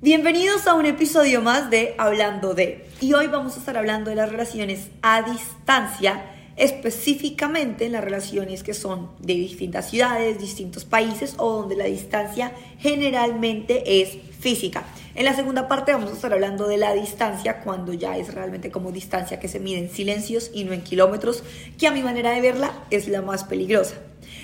Bienvenidos a un episodio más de Hablando de. Y hoy vamos a estar hablando de las relaciones a distancia, específicamente en las relaciones que son de distintas ciudades, distintos países o donde la distancia generalmente es física. En la segunda parte vamos a estar hablando de la distancia cuando ya es realmente como distancia que se mide en silencios y no en kilómetros, que a mi manera de verla es la más peligrosa.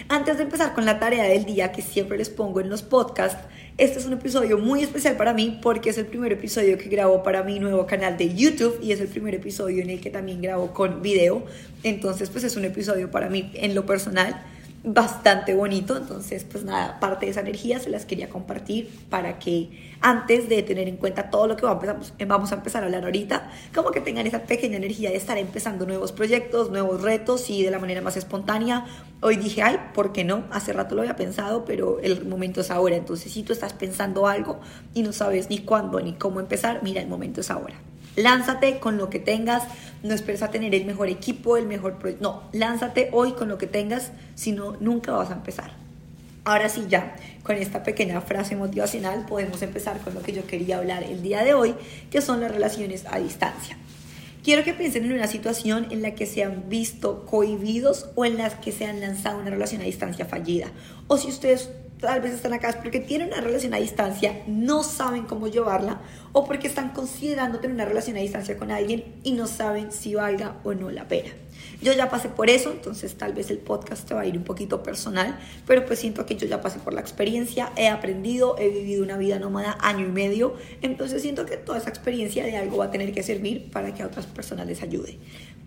Antes de empezar con la tarea del día que siempre les pongo en los podcasts, este es un episodio muy especial para mí porque es el primer episodio que grabo para mi nuevo canal de YouTube y es el primer episodio en el que también grabo con video. Entonces, pues es un episodio para mí en lo personal bastante bonito. Entonces, pues nada, parte de esa energía se las quería compartir para que antes de tener en cuenta todo lo que vamos a empezar a hablar ahorita, como que tengan esa pequeña energía de estar empezando nuevos proyectos, nuevos retos y de la manera más espontánea. Hoy dije, ay, ¿por qué no? Hace rato lo había pensado, pero el momento es ahora. Entonces, si tú estás pensando algo y no sabes ni cuándo ni cómo empezar, mira, el momento es ahora. Lánzate con lo que tengas, no esperes a tener el mejor equipo, el mejor proyecto. No, lánzate hoy con lo que tengas, si no, nunca vas a empezar. Ahora sí, ya con esta pequeña frase motivacional podemos empezar con lo que yo quería hablar el día de hoy, que son las relaciones a distancia. Quiero que piensen en una situación en la que se han visto cohibidos o en las que se han lanzado una relación a distancia fallida. O si ustedes tal vez están acá porque tienen una relación a distancia, no saben cómo llevarla o porque están considerando tener una relación a distancia con alguien y no saben si valga o no la pena. Yo ya pasé por eso, entonces tal vez el podcast te va a ir un poquito personal, pero pues siento que yo ya pasé por la experiencia, he aprendido, he vivido una vida nómada año y medio, entonces siento que toda esa experiencia de algo va a tener que servir para que a otras personas les ayude.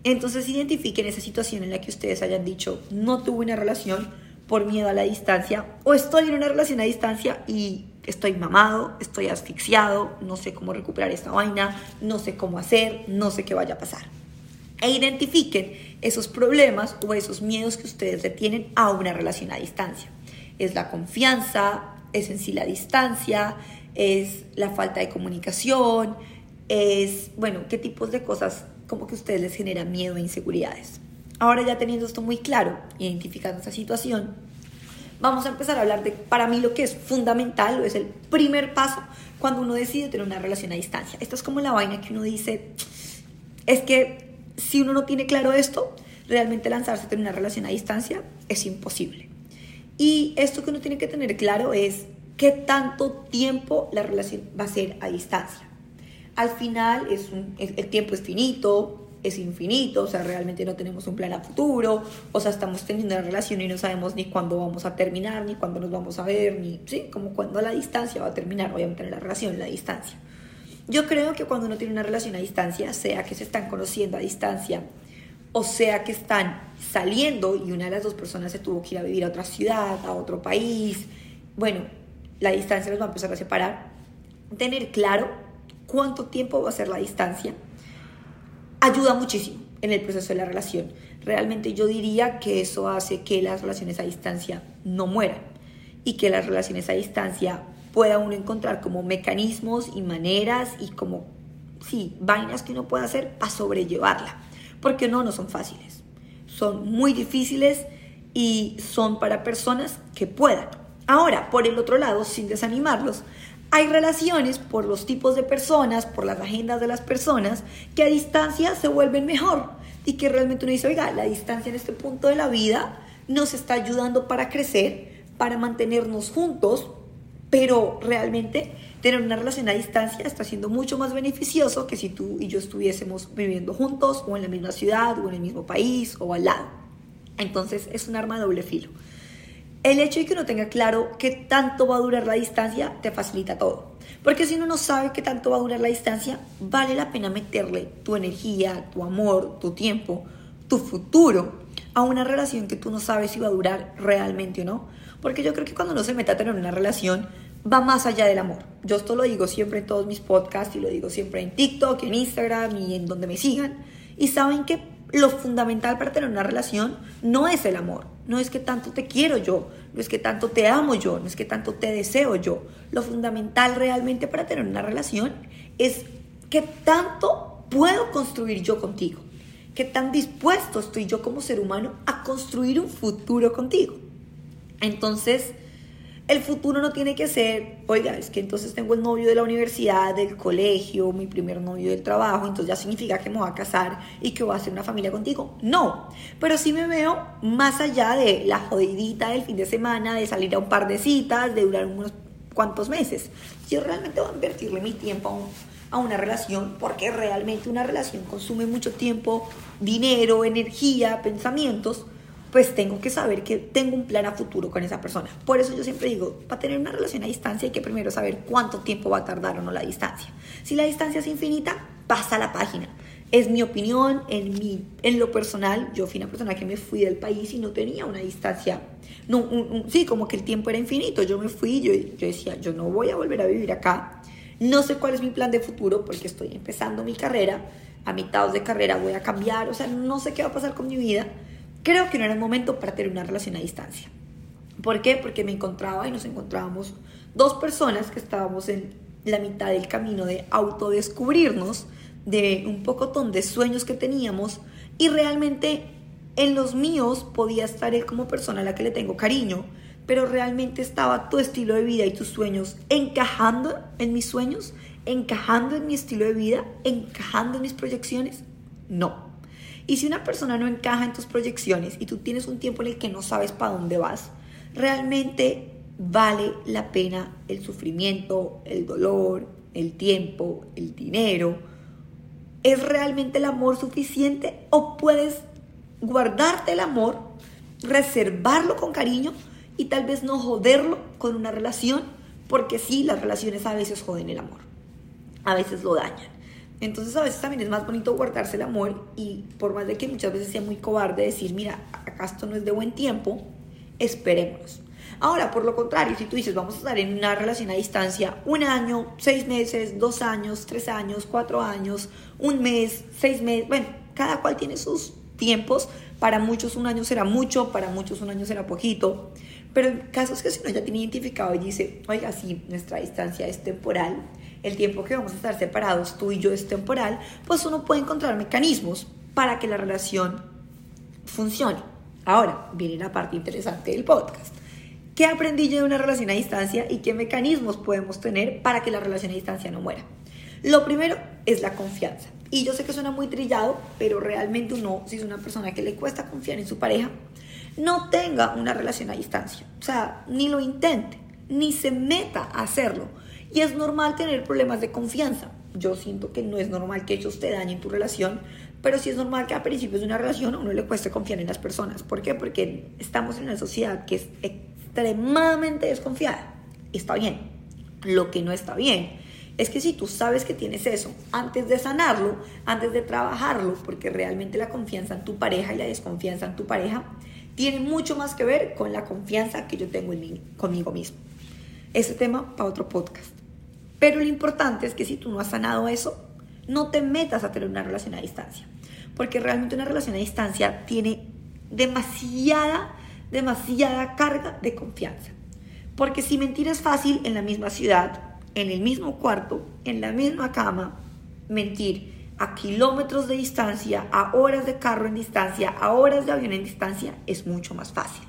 Entonces identifiquen esa situación en la que ustedes hayan dicho, no tuve una relación, por miedo a la distancia o estoy en una relación a distancia y estoy mamado, estoy asfixiado, no sé cómo recuperar esta vaina, no sé cómo hacer, no sé qué vaya a pasar. E identifiquen esos problemas o esos miedos que ustedes le tienen a una relación a distancia. Es la confianza, es en sí la distancia, es la falta de comunicación, es, bueno, qué tipos de cosas como que ustedes les generan miedo e inseguridades. Ahora ya teniendo esto muy claro, identificando esta situación, vamos a empezar a hablar de, para mí, lo que es fundamental o es el primer paso cuando uno decide tener una relación a distancia. Esto es como la vaina que uno dice, es que si uno no tiene claro esto, realmente lanzarse a tener una relación a distancia es imposible. Y esto que uno tiene que tener claro es qué tanto tiempo la relación va a ser a distancia. Al final es el tiempo es finito, es infinito, o sea, realmente no tenemos un plan a futuro, o sea, estamos teniendo una relación y no sabemos ni cuándo vamos a terminar, ni cuándo nos vamos a ver, ni, sí, como cuándo la distancia va a terminar, obviamente la relación, la distancia. Yo creo que cuando uno tiene una relación a distancia, sea que se están conociendo a distancia, o sea que están saliendo y una de las dos personas se tuvo que ir a vivir a otra ciudad, a otro país, bueno, la distancia los va a empezar a separar. Tener claro cuánto tiempo va a ser la distancia, ayuda muchísimo en el proceso de la relación. Realmente yo diría que eso hace que las relaciones a distancia no mueran y que las relaciones a distancia pueda uno encontrar como mecanismos y maneras y como, sí, vainas que uno puede hacer para sobrellevarla. Porque no, no son fáciles. Son muy difíciles y son para personas que puedan. Ahora, por el otro lado, sin desanimarlos, hay relaciones por los tipos de personas, por las agendas de las personas, que a distancia se vuelven mejor y que realmente uno dice, oiga, la distancia en este punto de la vida nos está ayudando para crecer, para mantenernos juntos, pero realmente tener una relación a distancia está siendo mucho más beneficioso que si tú y yo estuviésemos viviendo juntos o en la misma ciudad o en el mismo país o al lado. Entonces es un arma de doble filo. El hecho de que uno tenga claro qué tanto va a durar la distancia te facilita todo. Porque si uno no sabe qué tanto va a durar la distancia, vale la pena meterle tu energía, tu amor, tu tiempo, tu futuro a una relación que tú no sabes si va a durar realmente o no. Porque yo creo que cuando uno se mete a tener una relación, va más allá del amor. Yo esto lo digo siempre en todos mis podcasts y lo digo siempre en TikTok, en Instagram y en donde me sigan. Y saben que lo fundamental para tener una relación no es el amor, no es que tanto te quiero yo, no es que tanto te amo yo, no es que tanto te deseo yo. Lo fundamental realmente para tener una relación es que tanto puedo construir yo contigo, que tan dispuesto estoy yo como ser humano a construir un futuro contigo. Entonces, El futuro no tiene que ser, oiga, es que entonces tengo el novio de la universidad, del colegio, mi primer novio del trabajo, entonces ya significa que me voy a casar y que voy a hacer una familia contigo. No, pero sí me veo más allá de la jodidita del fin de semana, de salir a un par de citas, de durar unos cuantos meses. Yo realmente voy a invertirle mi tiempo a, a una relación porque realmente una relación consume mucho tiempo, dinero, energía, pensamientos pues tengo que saber que tengo un plan a futuro con esa persona. Por eso yo siempre digo, para tener una relación a distancia hay que primero saber cuánto tiempo va a tardar o no la distancia. Si la distancia es infinita, pasa la página. Es mi opinión, en, mi, en lo personal, yo fui una persona que me fui del país y no tenía una distancia. No, sí, como que el tiempo era infinito. Yo me fui, yo, yo decía, yo no voy a volver a vivir acá. No sé cuál es mi plan de futuro porque estoy empezando mi carrera. A mitad de carrera voy a cambiar, o sea, no sé qué va a pasar con mi vida creo que no era el momento para tener una relación a distancia. ¿Por qué? Porque me encontraba y nos encontrábamos dos personas que estábamos en la mitad del camino de autodescubrirnos, de un pocotón de sueños que teníamos y realmente en los míos podía estar él como persona a la que le tengo cariño, pero realmente estaba tu estilo de vida y tus sueños encajando en mis sueños, encajando en mi estilo de vida, encajando en mis proyecciones. No. Y si una persona no encaja en tus proyecciones y tú tienes un tiempo en el que no sabes para dónde vas, realmente vale la pena el sufrimiento, el dolor, el tiempo, el dinero. ¿Es realmente el amor suficiente o puedes guardarte el amor, reservarlo con cariño y tal vez no joderlo con una relación? Porque sí, las relaciones a veces joden el amor, a veces lo dañan. Entonces a veces también es más bonito guardarse el amor y por más de que muchas veces sea muy cobarde decir, mira, acá esto no es de buen tiempo, esperemos. Ahora, por lo contrario, si tú dices, vamos a estar en una relación a distancia un año, seis meses, dos años, tres años, cuatro años, un mes, seis meses, bueno, cada cual tiene sus tiempos. Para muchos un año será mucho, para muchos un año será poquito. Pero en casos que si uno ya tiene identificado y dice, oiga, si nuestra distancia es temporal, el tiempo que vamos a estar separados tú y yo es temporal, pues uno puede encontrar mecanismos para que la relación funcione. Ahora, viene la parte interesante del podcast. ¿Qué aprendí yo de una relación a distancia y qué mecanismos podemos tener para que la relación a distancia no muera? Lo primero es la confianza. Y yo sé que suena muy trillado, pero realmente uno, si es una persona que le cuesta confiar en su pareja, no tenga una relación a distancia. O sea, ni lo intente, ni se meta a hacerlo y es normal tener problemas de confianza. Yo siento que no es normal que ellos te dañen tu relación, pero sí es normal que a principios de una relación a uno le cueste confiar en las personas. ¿Por qué? Porque estamos en una sociedad que es extremadamente desconfiada. Está bien. Lo que no está bien es que si tú sabes que tienes eso, antes de sanarlo, antes de trabajarlo, porque realmente la confianza en tu pareja y la desconfianza en tu pareja tiene mucho más que ver con la confianza que yo tengo en mí, conmigo mismo. Ese tema para otro podcast. Pero lo importante es que si tú no has sanado eso, no te metas a tener una relación a distancia. Porque realmente una relación a distancia tiene demasiada, demasiada carga de confianza. Porque si mentir es fácil en la misma ciudad, en el mismo cuarto, en la misma cama, mentir a kilómetros de distancia, a horas de carro en distancia, a horas de avión en distancia, es mucho más fácil.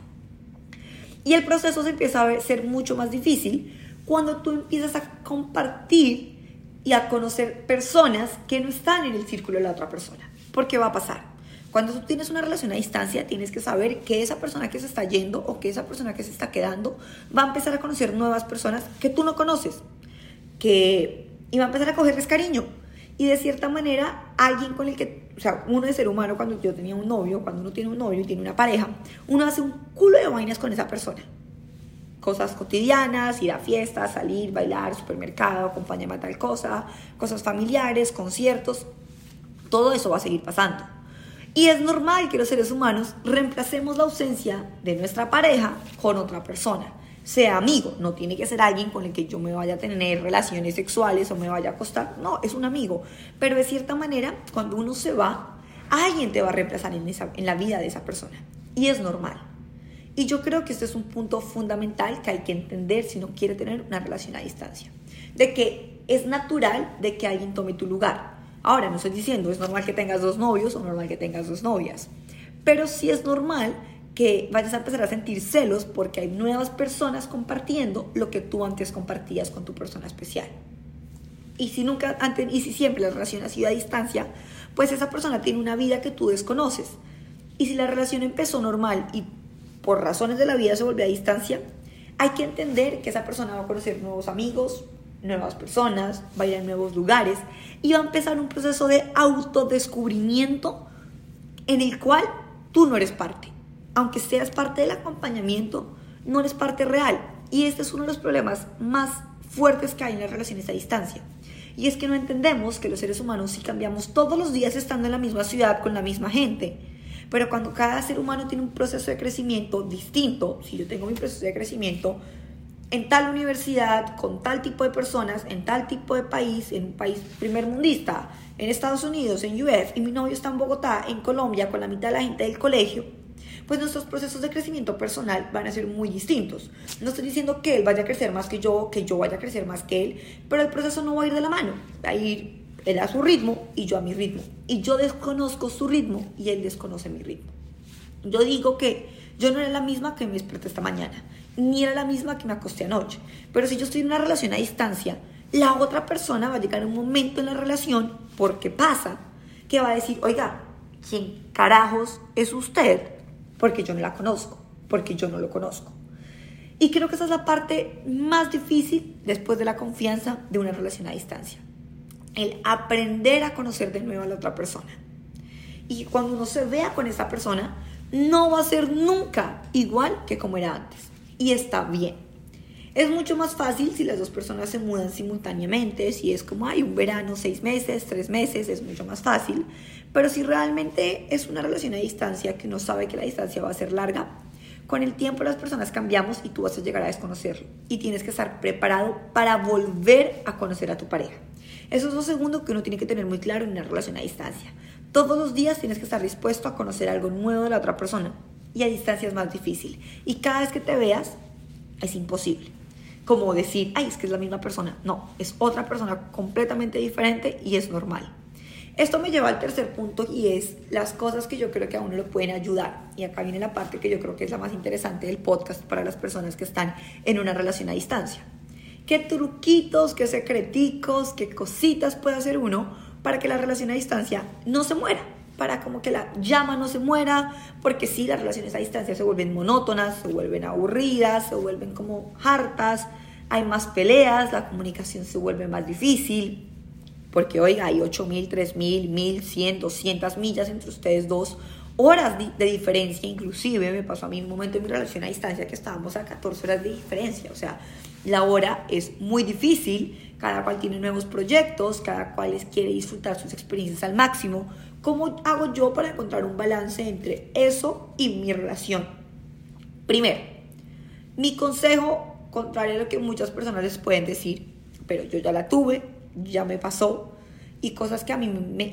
Y el proceso se empieza a ser mucho más difícil cuando tú empiezas a compartir y a conocer personas que no están en el círculo de la otra persona. ¿Por qué va a pasar? Cuando tú tienes una relación a distancia, tienes que saber que esa persona que se está yendo o que esa persona que se está quedando va a empezar a conocer nuevas personas que tú no conoces, que y va a empezar a cogerles cariño. Y de cierta manera, alguien con el que, o sea, uno de ser humano, cuando yo tenía un novio, cuando uno tiene un novio y tiene una pareja, uno hace un culo de vainas con esa persona cosas cotidianas, ir a fiestas, salir, bailar, supermercado, acompañarme a tal cosa, cosas familiares, conciertos, todo eso va a seguir pasando. Y es normal que los seres humanos reemplacemos la ausencia de nuestra pareja con otra persona. Sea amigo, no tiene que ser alguien con el que yo me vaya a tener relaciones sexuales o me vaya a acostar, no, es un amigo. Pero de cierta manera, cuando uno se va, alguien te va a reemplazar en, en la vida de esa persona. Y es normal. Y yo creo que este es un punto fundamental que hay que entender si uno quiere tener una relación a distancia. De que es natural de que alguien tome tu lugar. Ahora, no estoy diciendo, es normal que tengas dos novios o normal que tengas dos novias. Pero sí es normal que vayas a empezar a sentir celos porque hay nuevas personas compartiendo lo que tú antes compartías con tu persona especial. Y si nunca antes y si siempre la relación ha sido a distancia, pues esa persona tiene una vida que tú desconoces. Y si la relación empezó normal y por razones de la vida se volvió a distancia, hay que entender que esa persona va a conocer nuevos amigos, nuevas personas, va a ir a nuevos lugares y va a empezar un proceso de autodescubrimiento en el cual tú no eres parte. Aunque seas parte del acompañamiento, no eres parte real. Y este es uno de los problemas más fuertes que hay en las relaciones a distancia. Y es que no entendemos que los seres humanos si cambiamos todos los días estando en la misma ciudad con la misma gente. Pero cuando cada ser humano tiene un proceso de crecimiento distinto, si yo tengo mi proceso de crecimiento en tal universidad, con tal tipo de personas, en tal tipo de país, en un país primermundista, en Estados Unidos, en UF, y mi novio está en Bogotá, en Colombia, con la mitad de la gente del colegio, pues nuestros procesos de crecimiento personal van a ser muy distintos. No estoy diciendo que él vaya a crecer más que yo, que yo vaya a crecer más que él, pero el proceso no va a ir de la mano, va a ir él a su ritmo y yo a mi ritmo. Y yo desconozco su ritmo y él desconoce mi ritmo. Yo digo que yo no era la misma que me desperté esta mañana ni era la misma que me acosté anoche. Pero si yo estoy en una relación a distancia, la otra persona va a llegar un momento en la relación, porque pasa, que va a decir, oiga, ¿quién carajos es usted? Porque yo no la conozco, porque yo no lo conozco. Y creo que esa es la parte más difícil después de la confianza de una relación a distancia. El aprender a conocer de nuevo a la otra persona. Y cuando uno se vea con esa persona, no va a ser nunca igual que como era antes y está bien. Es mucho más fácil si las dos personas se mudan simultáneamente, si es como hay un verano, seis meses, tres meses, es mucho más fácil. Pero si realmente es una relación a distancia que uno sabe que la distancia va a ser larga, con el tiempo las personas cambiamos y tú vas a llegar a desconocerlo. Y tienes que estar preparado para volver a conocer a tu pareja. Eso es lo segundo que uno tiene que tener muy claro en una relación a distancia. Todos los días tienes que estar dispuesto a conocer algo nuevo de la otra persona y a distancia es más difícil. Y cada vez que te veas es imposible. Como decir, ay, es que es la misma persona. No, es otra persona completamente diferente y es normal. Esto me lleva al tercer punto y es las cosas que yo creo que a uno le pueden ayudar. Y acá viene la parte que yo creo que es la más interesante del podcast para las personas que están en una relación a distancia. ¿Qué truquitos, qué secreticos, qué cositas puede hacer uno para que la relación a distancia no se muera? Para como que la llama no se muera, porque si las relaciones a distancia se vuelven monótonas, se vuelven aburridas, se vuelven como hartas, hay más peleas, la comunicación se vuelve más difícil, porque oiga, hay 8.000, 3.000, 1.100, 200 millas entre ustedes dos, horas de diferencia, inclusive me pasó a mí un momento en mi relación a distancia que estábamos a 14 horas de diferencia, o sea, la hora es muy difícil, cada cual tiene nuevos proyectos, cada cual quiere disfrutar sus experiencias al máximo, ¿Cómo hago yo para encontrar un balance entre eso y mi relación? Primero, mi consejo, contrario a lo que muchas personas les pueden decir, pero yo ya la tuve, ya me pasó, y cosas que a mí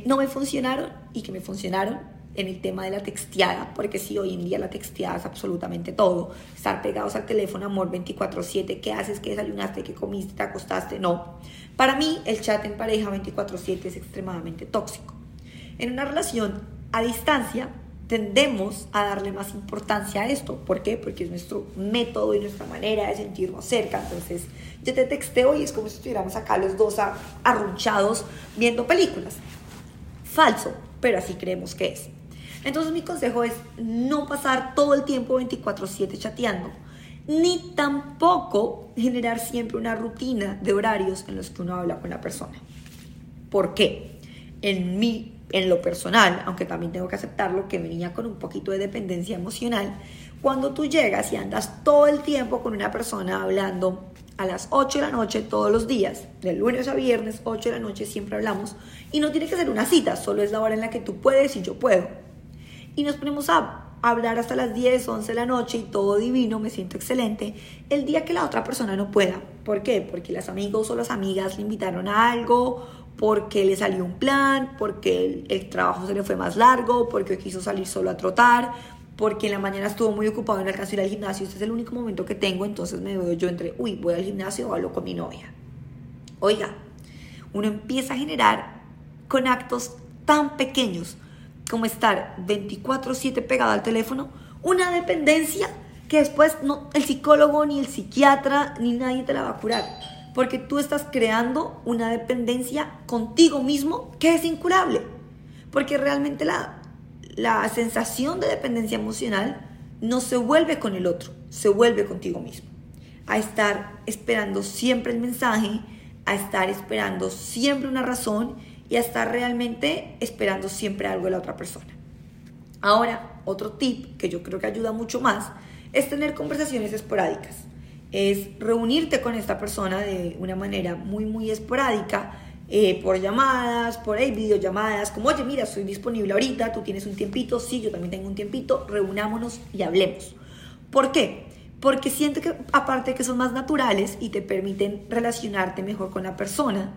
no me funcionaron y que me funcionaron en el tema de la texteada, porque sí, hoy en día la texteada es absolutamente todo. Estar pegados al teléfono, amor 24/7, ¿qué haces? ¿Qué desayunaste? ¿Qué comiste? ¿Te acostaste? No. Para mí, el chat en pareja 24/7 es extremadamente tóxico. En una relación a distancia tendemos a darle más importancia a esto. ¿Por qué? Porque es nuestro método y nuestra manera de sentirnos cerca. Entonces, yo te texteo y es como si estuviéramos acá los dos arrunchados viendo películas. Falso, pero así creemos que es. Entonces, mi consejo es no pasar todo el tiempo 24/7 chateando, ni tampoco generar siempre una rutina de horarios en los que uno habla con la persona. ¿Por qué? En mi en lo personal, aunque también tengo que aceptarlo, que venía con un poquito de dependencia emocional, cuando tú llegas y andas todo el tiempo con una persona hablando a las 8 de la noche todos los días, de lunes a viernes, 8 de la noche siempre hablamos, y no tiene que ser una cita, solo es la hora en la que tú puedes y yo puedo. Y nos ponemos a hablar hasta las 10, 11 de la noche y todo divino, me siento excelente, el día que la otra persona no pueda. ¿Por qué? Porque las amigos o las amigas le invitaron a algo porque le salió un plan, porque el, trabajo se le fue más largo, porque quiso salir solo a trotar, porque en la mañana estuvo muy ocupado en alcanzar ir al gimnasio. Este es el único momento que tengo, entonces me veo yo entre, uy, voy al gimnasio o hablo con mi novia. Oiga, uno empieza a generar con actos tan pequeños como estar 24/7 pegado al teléfono, una dependencia que después no, el psicólogo, ni el psiquiatra, ni nadie te la va a curar. Porque tú estás creando una dependencia contigo mismo que es incurable. Porque realmente la, la sensación de dependencia emocional no se vuelve con el otro, se vuelve contigo mismo. A estar esperando siempre el mensaje, a estar esperando siempre una razón y a estar realmente esperando siempre algo de la otra persona. Ahora, otro tip que yo creo que ayuda mucho más es tener conversaciones esporádicas. Es reunirte con esta persona de una manera muy, muy esporádica, eh, por llamadas, por videollamadas, como, oye, mira, estoy disponible ahorita, tú tienes un tiempito, sí, yo también tengo un tiempito, reunámonos y hablemos. ¿Por qué? Porque siento que aparte de que son más naturales y te permiten relacionarte mejor con la persona,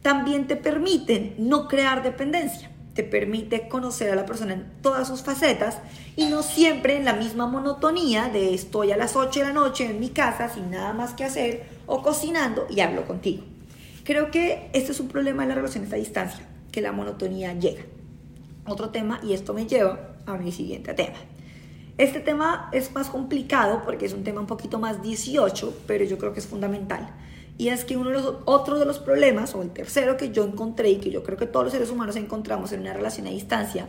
también te permiten no crear dependencia te permite conocer a la persona en todas sus facetas y no siempre en la misma monotonía de estoy a las 8 de la noche en mi casa sin nada más que hacer o cocinando y hablo contigo. Creo que este es un problema de las relaciones a distancia, que la monotonía llega. Otro tema, y esto me lleva a mi siguiente tema. Este tema es más complicado porque es un tema un poquito más 18, pero yo creo que es fundamental. Y es que uno de los otros de los problemas, o el tercero que yo encontré y que yo creo que todos los seres humanos encontramos en una relación a distancia,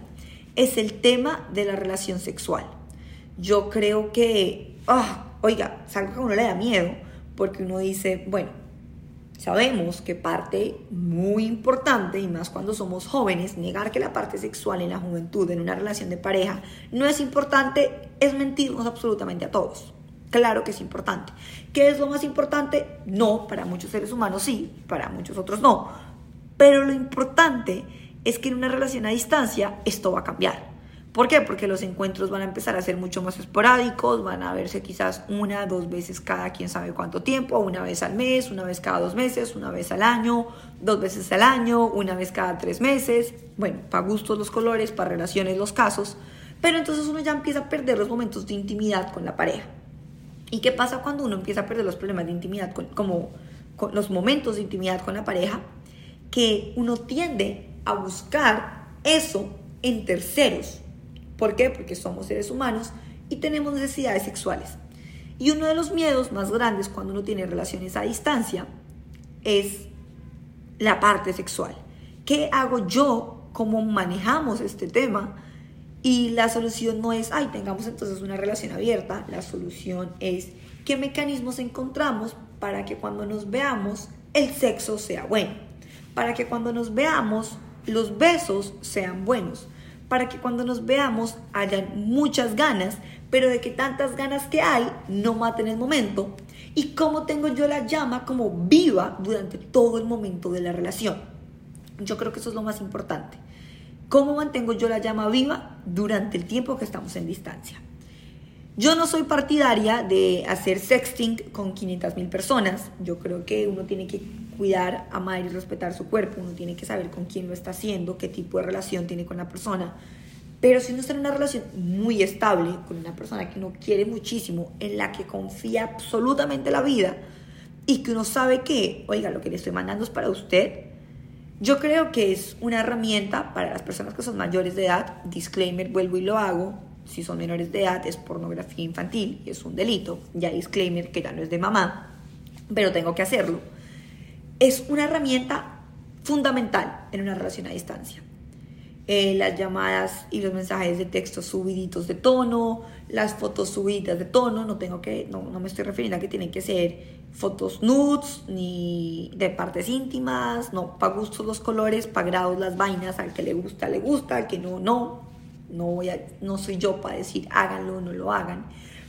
es el tema de la relación sexual. Yo creo que, ah, oiga, es algo que a uno le da miedo, porque uno dice, bueno, sabemos que parte muy importante, y más cuando somos jóvenes, negar que la parte sexual en la juventud, en una relación de pareja, no es importante, es mentirnos absolutamente a todos. Claro que es importante. ¿Qué es lo más importante? No, para muchos seres humanos sí, para muchos otros no. Pero lo importante es que en una relación a distancia esto va a cambiar. ¿Por qué? Porque los encuentros van a empezar a ser mucho más esporádicos, van a verse quizás una, dos veces cada quién sabe cuánto tiempo, una vez al mes, una vez cada dos meses, una vez al año, dos veces al año, una vez cada tres meses. Bueno, para gustos los colores, para relaciones los casos. Pero entonces uno ya empieza a perder los momentos de intimidad con la pareja. ¿Y qué pasa cuando uno empieza a perder los problemas de intimidad, como los momentos de intimidad con la pareja? Que uno tiende a buscar eso en terceros. ¿Por qué? Porque somos seres humanos y tenemos necesidades sexuales. Y uno de los miedos más grandes cuando uno tiene relaciones a distancia es la parte sexual. ¿Qué hago yo? ¿Cómo manejamos este tema? Y la solución no es, ay, tengamos entonces una relación abierta, la solución es qué mecanismos encontramos para que cuando nos veamos el sexo sea bueno, para que cuando nos veamos los besos sean buenos, para que cuando nos veamos hayan muchas ganas, pero de que tantas ganas que hay no maten el momento, y cómo tengo yo la llama como viva durante todo el momento de la relación. Yo creo que eso es lo más importante. ¿Cómo mantengo yo la llama viva durante el tiempo que estamos en distancia? Yo no soy partidaria de hacer sexting con 500 mil personas. Yo creo que uno tiene que cuidar, amar y respetar su cuerpo. Uno tiene que saber con quién lo está haciendo, qué tipo de relación tiene con la persona. Pero si uno está en una relación muy estable, con una persona que uno quiere muchísimo, en la que confía absolutamente la vida y que uno sabe que, oiga, lo que le estoy mandando es para usted, yo creo que es una herramienta para las personas que son mayores de edad. Disclaimer, vuelvo y lo hago. Si son menores de edad es pornografía infantil y es un delito. Ya disclaimer que ya no es de mamá, pero tengo que hacerlo. Es una herramienta fundamental en una relación a distancia. Eh, las llamadas y los mensajes de texto subiditos de tono, las fotos subidas de tono, no tengo que, no, no me estoy refiriendo a que tienen que ser fotos nudes ni de partes íntimas, no, para gustos los colores, para grados las vainas, al que le gusta, le gusta, al que no, no, no, voy a, no soy yo para decir háganlo o no lo hagan.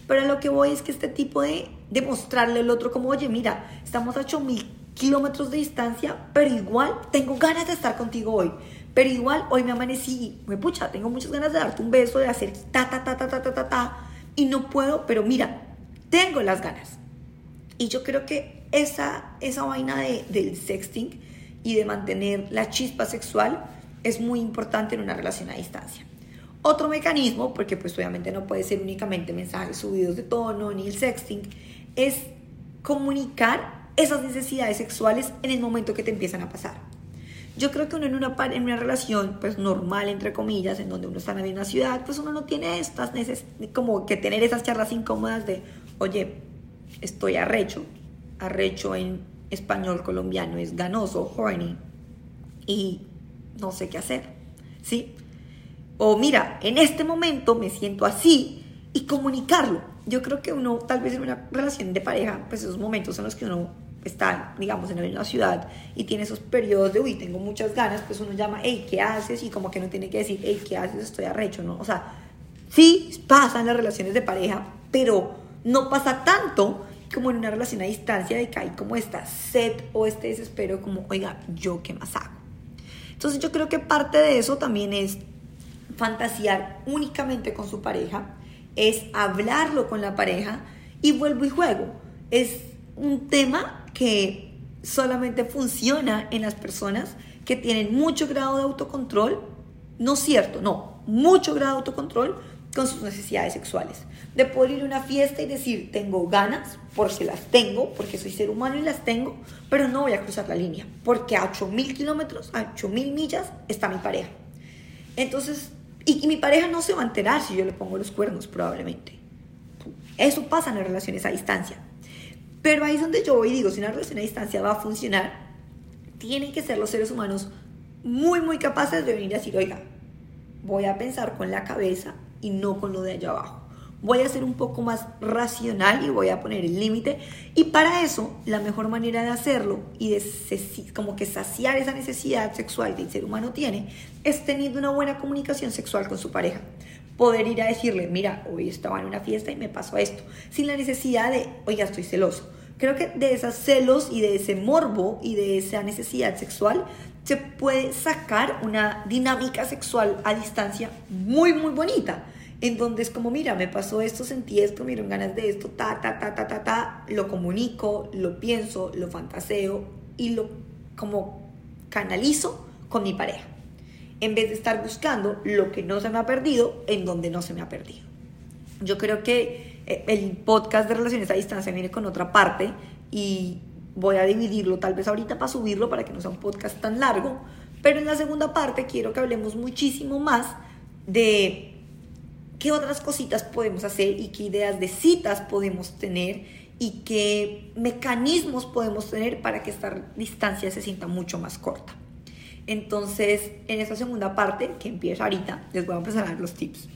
Pero lo que voy es que este tipo de demostrarle al otro como, oye, mira, estamos a 8000 kilómetros de distancia, pero igual tengo ganas de estar contigo hoy pero igual hoy me amanecí, me pucha, tengo muchas ganas de darte un beso, de hacer ta, ta, ta, ta, ta, ta, ta, ta, y no puedo, pero mira, tengo las ganas. Y yo creo que esa, esa vaina de, del sexting y de mantener la chispa sexual es muy importante en una relación a distancia. Otro mecanismo, porque pues obviamente no puede ser únicamente mensajes subidos de tono ni el sexting, es comunicar esas necesidades sexuales en el momento que te empiezan a pasar. Yo creo que uno en una, en una relación pues normal, entre comillas, en donde uno está en la misma ciudad, pues uno no tiene estas como que tener esas charlas incómodas de, oye, estoy arrecho, arrecho en español colombiano es ganoso, horny, y no sé qué hacer, ¿sí? O mira, en este momento me siento así y comunicarlo. Yo creo que uno, tal vez en una relación de pareja, pues esos momentos en los que uno está, digamos, en una ciudad y tiene esos periodos de, uy, tengo muchas ganas, pues uno llama, hey, ¿qué haces? Y como que no tiene que decir, hey, ¿qué haces? Estoy arrecho, ¿no? O sea, sí pasa en las relaciones de pareja, pero no pasa tanto como en una relación a distancia de que hay como esta sed o este desespero como, oiga, ¿yo qué más hago? Entonces yo creo que parte de eso también es fantasear únicamente con su pareja, es hablarlo con la pareja y vuelvo y juego. Es un tema que solamente funciona en las personas que tienen mucho grado de autocontrol, no cierto, no, mucho grado de autocontrol con sus necesidades sexuales. De poder ir a una fiesta y decir, tengo ganas, porque las tengo, porque soy ser humano y las tengo, pero no voy a cruzar la línea, porque a 8.000 kilómetros, a 8.000 millas está mi pareja. Entonces, y, mi pareja no se va a enterar si yo le pongo los cuernos, probablemente. Eso pasa en las relaciones a distancia. Pero ahí es donde yo voy y digo, si una relación a distancia va a funcionar, tienen que ser los seres humanos muy, muy capaces de venir a decir, oiga, voy a pensar con la cabeza y no con lo de allá abajo. Voy a ser un poco más racional y voy a poner el límite. Y para eso, la mejor manera de hacerlo y de como que saciar esa necesidad sexual que el ser humano tiene es teniendo una buena comunicación sexual con su pareja. Poder ir a decirle, mira, hoy estaba en una fiesta y me pasó esto, sin la necesidad de, oiga, estoy celoso. Creo que de esos celos y de ese morbo y de esa necesidad sexual se puede sacar una dinámica sexual a distancia muy, muy bonita en donde es como, mira, me pasó esto, sentí esto, miren ganas de esto, ta, ta, ta, ta, ta, ta, lo comunico, lo pienso, lo fantaseo y lo como canalizo con mi pareja. En vez de estar buscando lo que no se me ha perdido en donde no se me ha perdido. Yo creo que eh, el podcast de relaciones a distancia viene con otra parte y voy a dividirlo tal vez ahorita para subirlo para que no sea un podcast tan largo, pero en la segunda parte quiero que hablemos muchísimo más de qué otras cositas podemos hacer y qué ideas de citas podemos tener y qué mecanismos podemos tener para que esta distancia se sienta mucho más corta. Entonces, en esta segunda parte, que empieza ahorita, les voy a empezar a dar los tips.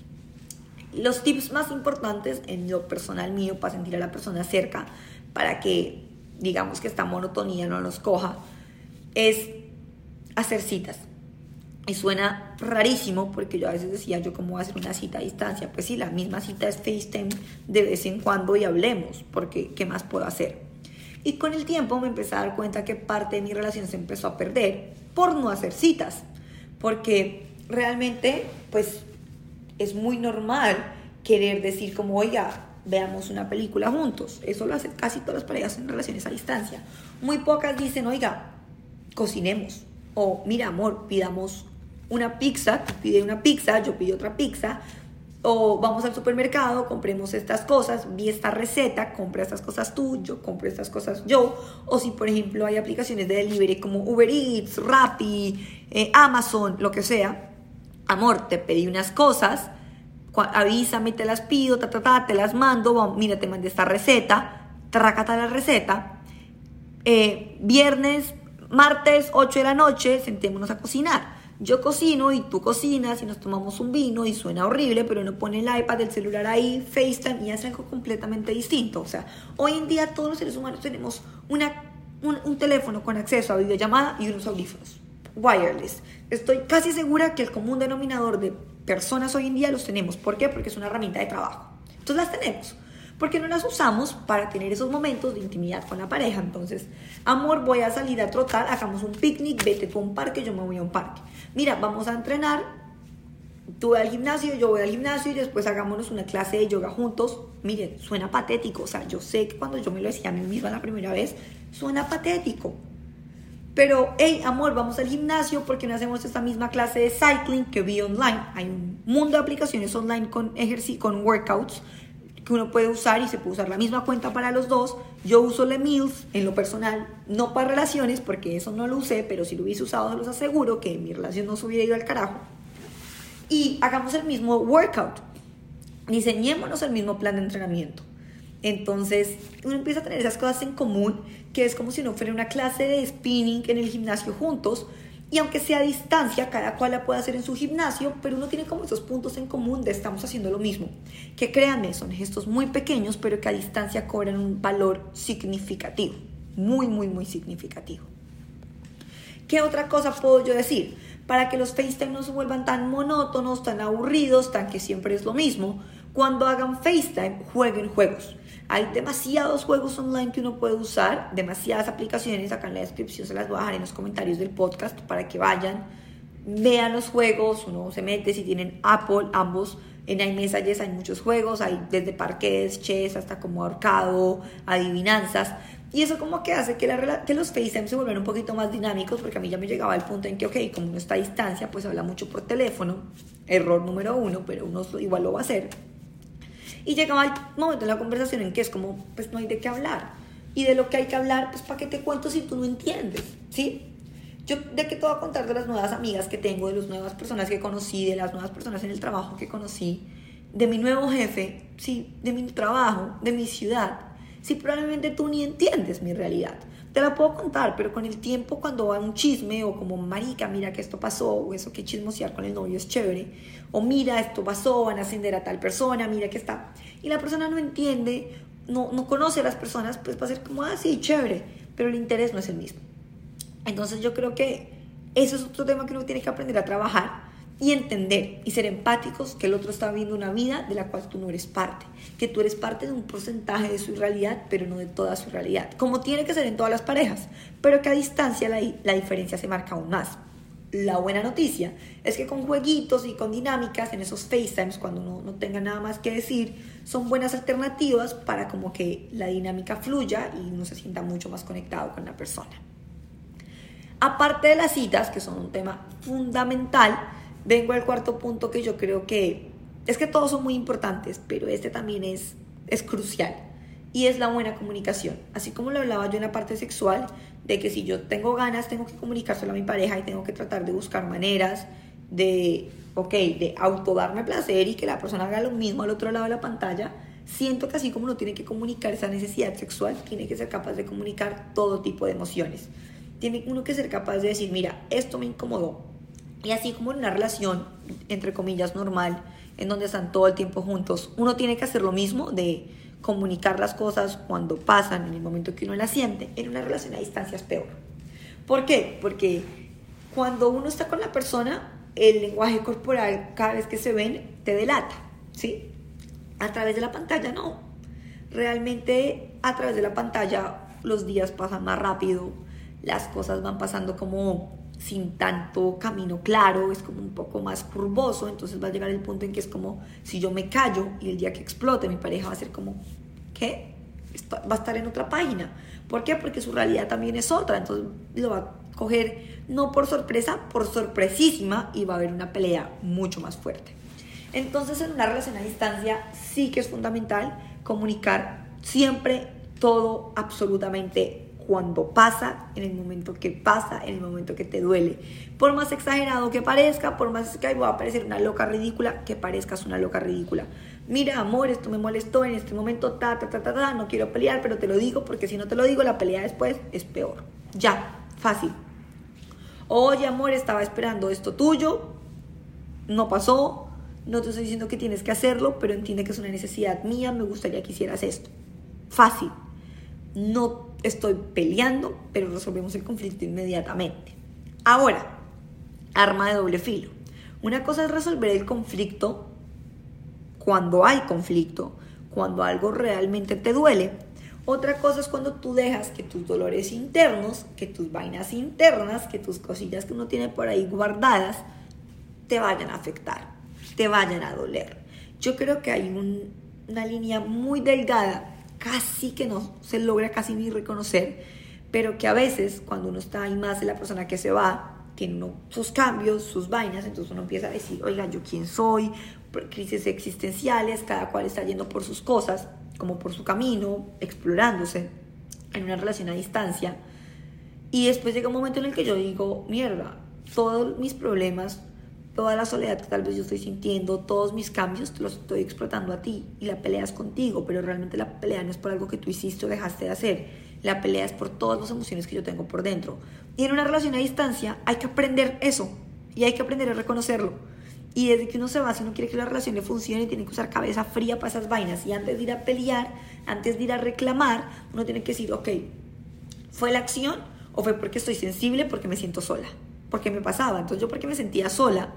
Los tips más importantes en lo personal mío para sentir a la persona cerca, para que digamos que esta monotonía no nos coja, es hacer citas. Y suena rarísimo porque yo a veces decía, yo cómo voy a hacer una cita a distancia. Pues sí, la misma cita es FaceTime de vez en cuando y hablemos, porque ¿qué más puedo hacer? Y con el tiempo me empecé a dar cuenta que parte de mi relación se empezó a perder por no hacer citas. Porque realmente, pues, es muy normal querer decir como, oiga, veamos una película juntos. Eso lo hacen casi todas las parejas en relaciones a distancia. Muy pocas dicen, oiga, cocinemos. O, mira, amor, pidamos una pizza, pide una pizza, yo pido otra pizza, o vamos al supermercado, compremos estas cosas, vi esta receta, compra estas cosas tú, yo compro estas cosas yo, o si por ejemplo hay aplicaciones de delivery como Uber Eats, Rappi, eh, Amazon, lo que sea, amor, te pedí unas cosas, avísame, te las pido, ta, ta, ta, te las mando, mira, te mandé esta receta, tracata la receta, eh, viernes, martes, 8 de la noche, sentémonos a cocinar yo cocino y tú cocinas y nos tomamos un vino y suena horrible, pero uno pone el iPad, el celular ahí, FaceTime y hace algo completamente distinto. O sea, hoy en día todos los seres humanos tenemos una, un, teléfono con acceso a videollamada y unos audífonos wireless. Estoy casi segura que el común denominador de personas hoy en día los tenemos. ¿Por qué? Porque es una herramienta de trabajo. Entonces las tenemos porque no las usamos para tener esos momentos de intimidad con la pareja. Entonces, amor, voy a salir a trotar, hagamos un picnic, vete tú a un parque, yo me voy a un parque. Mira, vamos a entrenar, tú vas al gimnasio, yo voy al gimnasio y después hagámonos una clase de yoga juntos. Miren, suena patético, o sea, yo sé que cuando yo me lo decía a mí misma la primera vez, suena patético. Pero, hey, amor, vamos al gimnasio porque no hacemos esta misma clase de cycling que vi online. Hay un mundo de aplicaciones online con ejercicio, con workouts que uno puede usar y se puede usar la misma cuenta para los dos. Yo uso Le Mills en lo personal, no para relaciones, porque eso no lo usé, pero si lo hubiese usado, se los aseguro que mi relación no se hubiera ido al carajo. Y hagamos el mismo workout. Diseñémonos el mismo plan de entrenamiento. Entonces, uno empieza a tener esas cosas en común, que es como si uno fuera una clase de spinning en el gimnasio juntos, y aunque sea a distancia, cada cual la puede hacer en su gimnasio, pero uno tiene como esos puntos en común de estamos haciendo lo mismo. Que créanme, son gestos muy pequeños, pero que a distancia cobran un valor significativo. Muy, muy, muy significativo. ¿Qué otra cosa puedo yo decir? Para que los FaceTime no se vuelvan tan monótonos, tan aburridos, tan que siempre es lo mismo, cuando hagan FaceTime, jueguen juegos. Hay demasiados juegos online que uno puede usar, demasiadas aplicaciones. Acá en la descripción se las voy a dejar en los comentarios del podcast para que vayan, vean los juegos. Uno se mete si tienen Apple, ambos. En iMessages hay muchos juegos, hay desde parques, chess hasta como ahorcado, adivinanzas. Y eso como que hace que, la, que los FaceTime se vuelvan un poquito más dinámicos, porque a mí ya me llegaba el punto en que, ok, como uno está a distancia, pues habla mucho por teléfono. Error número uno, pero uno igual lo va a hacer. Y llegaba el momento en la conversación en que es como, pues no hay de qué hablar. Y de lo que hay que hablar, pues ¿para qué te cuento si tú no entiendes? ¿Sí? Yo de qué te voy a contar de las nuevas amigas que tengo, de las nuevas personas que conocí, de las nuevas personas en el trabajo que conocí, de mi nuevo jefe, sí, de mi trabajo, de mi ciudad. Si probablemente tú ni entiendes mi realidad. Te la puedo contar, pero con el tiempo cuando va un chisme o como marica, mira que esto pasó, o eso que chismosear con el novio es chévere, o mira esto pasó, van a ascender a tal persona, mira que está. Y la persona no entiende, no, no conoce a las personas, pues va a ser como, ah, sí, chévere, pero el interés no es el mismo. Entonces yo creo que eso es otro tema que uno tiene que aprender a trabajar y entender y ser empáticos que el otro está viviendo una vida de la cual tú no eres parte, que tú eres parte de un porcentaje de su realidad, pero no de toda su realidad, como tiene que ser en todas las parejas, pero que a distancia la, la diferencia se marca aún más. La buena noticia es que con jueguitos y con dinámicas en esos FaceTimes, cuando uno no tenga nada más que decir, son buenas alternativas para como que la dinámica fluya y uno se sienta mucho más conectado con la persona. Aparte de las citas, que son un tema fundamental, vengo al cuarto punto que yo creo que es que todos son muy importantes, pero este también es, es crucial y es la buena comunicación. Así como lo hablaba yo en la parte sexual, de que si yo tengo ganas, tengo que comunicárselo a mi pareja y tengo que tratar de buscar maneras de, ok, de autodarme placer y que la persona haga lo mismo al otro lado de la pantalla. Siento que así como uno tiene que comunicar esa necesidad sexual, tiene que ser capaz de comunicar todo tipo de emociones. Tiene uno que ser capaz de decir, mira, esto me incomodó, y así como en una relación, entre comillas, normal, en donde están todo el tiempo juntos, uno tiene que hacer lo mismo de comunicar las cosas cuando pasan, en el momento que uno las siente. En una relación a distancia es peor. ¿Por qué? Porque cuando uno está con la persona, el lenguaje corporal, cada vez que se ven, te delata, ¿sí? A través de la pantalla no. Realmente a través de la pantalla los días pasan más rápido, las cosas van pasando como sin tanto camino claro, es como un poco más curvoso, entonces va a llegar el punto en que es como si yo me callo y el día que explote mi pareja va a ser como, ¿qué? Va a estar en otra página. ¿Por qué? Porque su realidad también es otra, entonces lo va a coger no por sorpresa, por sorpresísima y va a haber una pelea mucho más fuerte. Entonces en una relación a distancia sí que es fundamental comunicar siempre todo absolutamente cuando pasa, en el momento que pasa, en el momento que te duele. Por más exagerado que parezca, por más que va a parecer una loca ridícula, que parezcas una loca ridícula. Mira, amor, esto me molestó en este momento, ta, ta, ta, ta, ta, no quiero pelear, pero te lo digo porque si no te lo digo, la pelea después es peor. Ya, fácil. Oye, amor, estaba esperando esto tuyo, no pasó, no te estoy diciendo que tienes que hacerlo, pero entiende que es una necesidad mía, me gustaría que hicieras esto. Fácil. No estoy peleando, pero resolvemos el conflicto inmediatamente. Ahora, arma de doble filo. Una cosa es resolver el conflicto cuando hay conflicto, cuando algo realmente te duele. Otra cosa es cuando tú dejas que tus dolores internos, que tus vainas internas, que tus cosillas que uno tiene por ahí guardadas, te vayan a afectar, te vayan a doler. Yo creo que hay una línea muy delgada casi que no se logra casi ni reconocer, pero que a veces cuando uno está ahí más de la persona que se va, tiene sus cambios, sus vainas, entonces uno empieza a decir, oiga, ¿yo quién soy? crisis existenciales, cada cual está yendo por sus cosas, como por su camino, explorándose en una relación a distancia. Y después llega un momento en el que yo digo, mierda, todos mis problemas, toda la soledad que tal vez yo estoy sintiendo, todos mis cambios, los estoy explotando a ti y la pelea es contigo, pero realmente la pelea no es por algo que tú hiciste o dejaste de hacer, la pelea es por todas las emociones que yo tengo por dentro. Y en una relación a distancia hay que aprender eso y hay que aprender a reconocerlo. Y desde que uno se va, si uno quiere que la relación le funcione, tiene que usar cabeza fría para esas vainas. Y antes de ir a pelear, antes de ir a reclamar, uno tiene que decir, ok, ¿fue la acción o fue porque estoy sensible, porque me siento sola? Porque me pasaba. Entonces yo porque me sentía sola,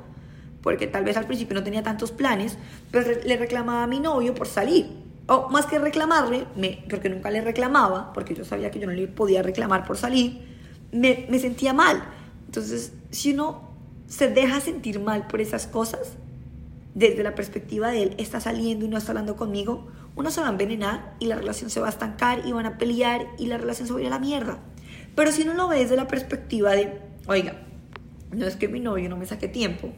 porque tal vez al principio no tenía tantos planes, pues le reclamaba a mi novio por salir. O más que reclamarle, me, porque nunca le reclamaba, porque yo sabía que yo no le podía reclamar por salir, me, me sentía mal. Entonces, si uno se deja sentir mal por esas cosas, desde la perspectiva de él está saliendo y no está hablando conmigo, uno se va a envenenar y la relación se va a estancar y van a pelear y la relación se va a ir a la mierda. Pero si uno lo ve desde la perspectiva de, oiga, no es que mi novio no me saque tiempo,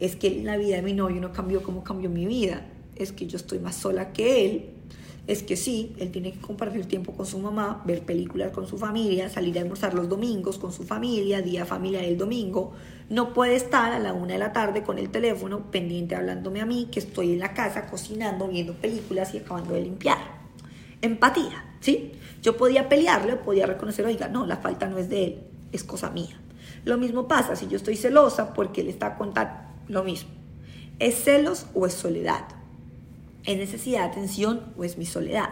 es que la vida de mi novio no cambió como cambió mi vida, es que yo estoy más sola que él, es que sí, él tiene que compartir tiempo con su mamá, ver películas con su familia, salir a almorzar los domingos con su familia, día familiar el domingo. No puede estar a la una de la tarde con el teléfono pendiente hablándome a mí, que estoy en la casa cocinando, viendo películas y acabando de limpiar. Empatía, ¿sí? Yo podía pelearle, podía reconocer, oiga, no, la falta no es de él, es cosa mía. Lo mismo pasa si yo estoy celosa porque él está contando lo mismo. ¿Es celos o es soledad? ¿Es necesidad de atención o es mi soledad?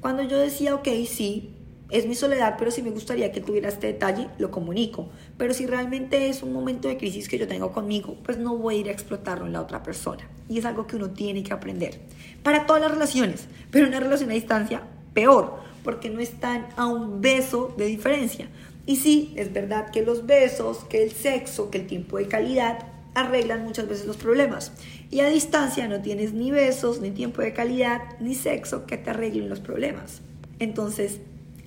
Cuando yo decía, ok, sí, es mi soledad, pero si me gustaría que tuviera este detalle, lo comunico. Pero si realmente es un momento de crisis que yo tengo conmigo, pues no voy a ir a explotarlo en la otra persona. Y es algo que uno tiene que aprender. Para todas las relaciones, pero una relación a distancia, peor, porque no están a un beso de diferencia. Y sí, es verdad que los besos, que el sexo, que el tiempo de calidad arreglan muchas veces los problemas. Y a distancia no tienes ni besos, ni tiempo de calidad, ni sexo que te arreglen los problemas. Entonces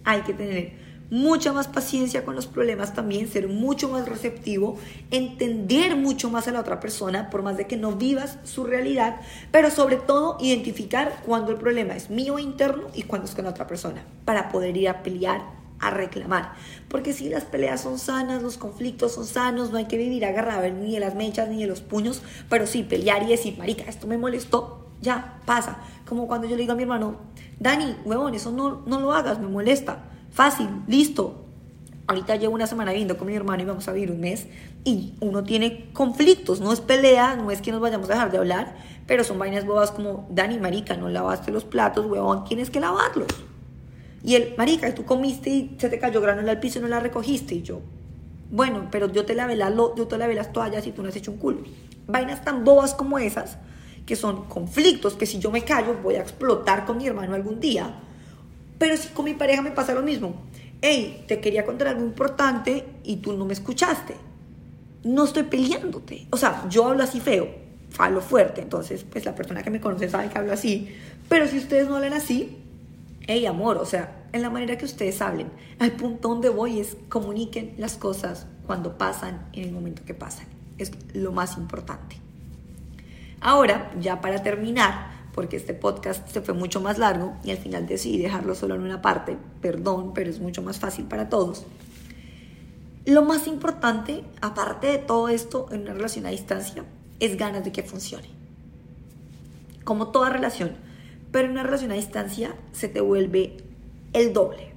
hay que tener mucha más paciencia con los problemas también, ser mucho más receptivo, entender mucho más a la otra persona, por más de que no vivas su realidad, pero sobre todo identificar cuando el problema es mío interno y cuando es con otra persona, para poder ir a pelear a reclamar. Porque si las peleas son sanas, los conflictos son sanos, no hay que vivir agarrado ni de las mechas ni de los puños, pero sí pelear y decir, marica, esto me molestó, ya, pasa. Como cuando yo le digo a mi hermano, Dani, huevón, eso no, no lo hagas, me molesta. Fácil, listo. Ahorita llevo una semana viviendo con mi hermano y vamos a vivir un mes y uno tiene conflictos, no es pelea, no es que nos vayamos a dejar de hablar, pero son vainas bobas como, Dani, marica, no lavaste los platos, huevón, tienes que lavarlos. Y él, marica, tú comiste y se te cayó granola al piso y no la recogiste. Y yo, bueno, pero yo te lavé, la, yo te lavé las toallas y tú no has hecho un culo. Vainas tan bobas como esas, que son conflictos que si yo me callo voy a explotar con mi hermano algún día. Pero si con mi pareja me pasa lo mismo. Hey, te quería contar algo importante y tú no me escuchaste. No estoy peleándote. O sea, yo hablo así feo, falo fuerte. Entonces, pues la persona que me conoce sabe que hablo así. Pero si ustedes no hablan así, hey amor, o sea, en la manera que ustedes hablen. Al punto donde voy es comuniquen las cosas cuando pasan, en el momento que pasan. Es lo más importante. Ahora, ya para terminar, porque este podcast se fue mucho más largo y al final decidí dejarlo solo en una parte, perdón, pero es mucho más fácil para todos. Lo más importante, aparte de todo esto en una relación a distancia, es ganas de que funcione. Como toda relación, pero en una relación a distancia se te vuelve el doble.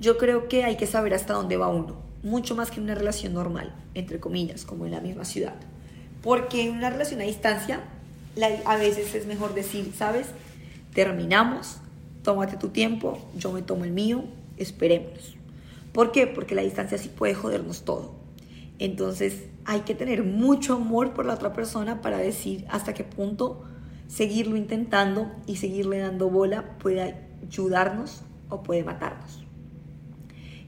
Yo creo que hay que saber hasta dónde va uno, mucho más que en una relación normal, entre comillas, como en la misma ciudad. Porque en una relación a distancia, a veces es mejor decir, ¿sabes? Terminamos, tómate tu tiempo, yo me tomo el mío, esperemos. ¿Por qué? Porque la distancia sí puede jodernos todo. Entonces hay que tener mucho amor por la otra persona para decir hasta qué punto seguirlo intentando y seguirle dando bola puede ayudarnos o puede matarnos.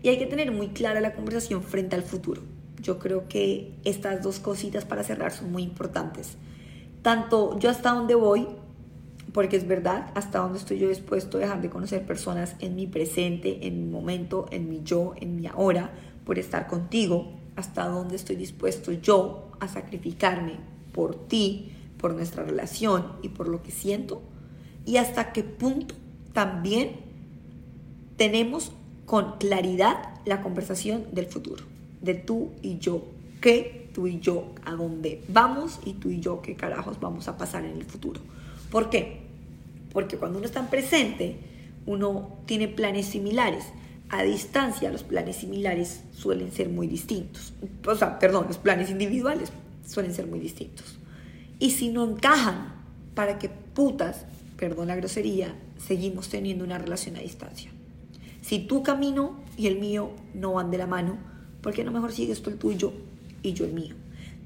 Y hay que tener muy clara la conversación frente al futuro. Yo creo que estas dos cositas para cerrar son muy importantes. Tanto yo hasta dónde voy, porque es verdad, hasta dónde estoy yo dispuesto a dejar de conocer personas en mi presente, en mi momento, en mi yo, en mi ahora, por estar contigo, hasta dónde estoy dispuesto yo a sacrificarme por ti, por nuestra relación y por lo que siento y hasta qué punto también tenemos con claridad la conversación del futuro, de tú y yo, qué tú y yo, a dónde vamos y tú y yo, qué carajos vamos a pasar en el futuro. ¿Por qué? Porque cuando uno está en presente, uno tiene planes similares. A distancia, los planes similares suelen ser muy distintos. O sea, perdón, los planes individuales suelen ser muy distintos. Y si no encajan, para que putas, perdón la grosería, seguimos teniendo una relación a distancia. Si tu camino y el mío no van de la mano, ¿por qué no mejor sigues tú el tuyo y yo el mío?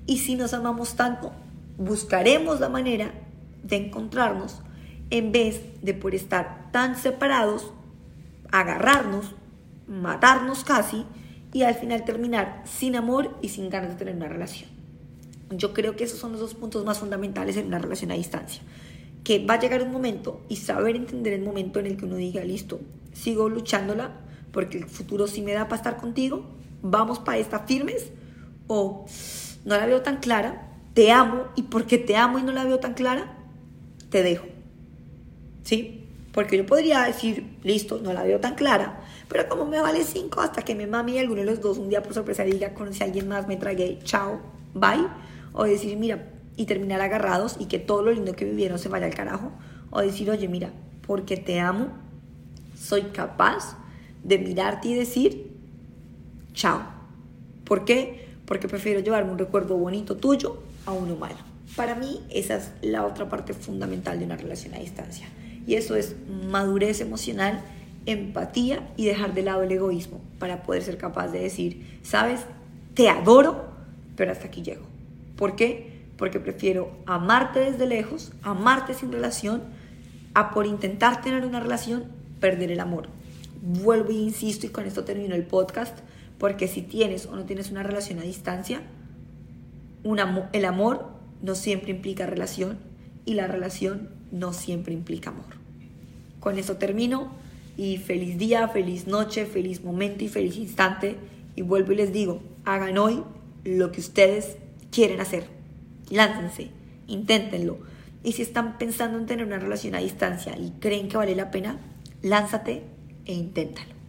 Y si nos amamos tanto, buscaremos la manera de encontrarnos en vez de por estar tan separados, agarrarnos, matarnos casi y al final terminar sin amor y sin ganas de tener una relación. Yo creo que esos son los dos puntos más fundamentales en una relación a distancia. Que va a llegar un momento y saber entender el momento en el que uno diga, listo, sigo luchándola porque el futuro sí me da para estar contigo, vamos para esta firmes o no la veo tan clara, te amo y porque te amo y no la veo tan clara, te dejo. ¿Sí? Porque yo podría decir, listo, no la veo tan clara, pero como me vale cinco hasta que me mami alguno de los dos un día por sorpresa diga, conocí a alguien más, me tragué, chao, bye o decir, mira, y terminar agarrados y que todo lo lindo que vivieron se vaya al carajo, o decir, oye, mira, porque te amo, soy capaz de mirarte y decir, chao. ¿Por qué? Porque prefiero llevarme un recuerdo bonito tuyo a uno malo. Para mí esa es la otra parte fundamental de una relación a distancia. Y eso es madurez emocional, empatía y dejar de lado el egoísmo para poder ser capaz de decir, sabes, te adoro, pero hasta aquí llego. ¿Por qué? Porque prefiero amarte desde lejos, amarte sin relación, a por intentar tener una relación, perder el amor. Vuelvo e insisto, y con esto termino el podcast, porque si tienes o no tienes una relación a distancia, el amor no siempre implica relación y la relación no siempre implica amor. Con esto termino y feliz día, feliz noche, feliz momento y feliz instante. Y vuelvo y les digo, hagan hoy lo que ustedes quieren hacer. Láncense, inténtenlo. Y si están pensando en tener una relación a distancia y creen que vale la pena, lánzate e inténtalo.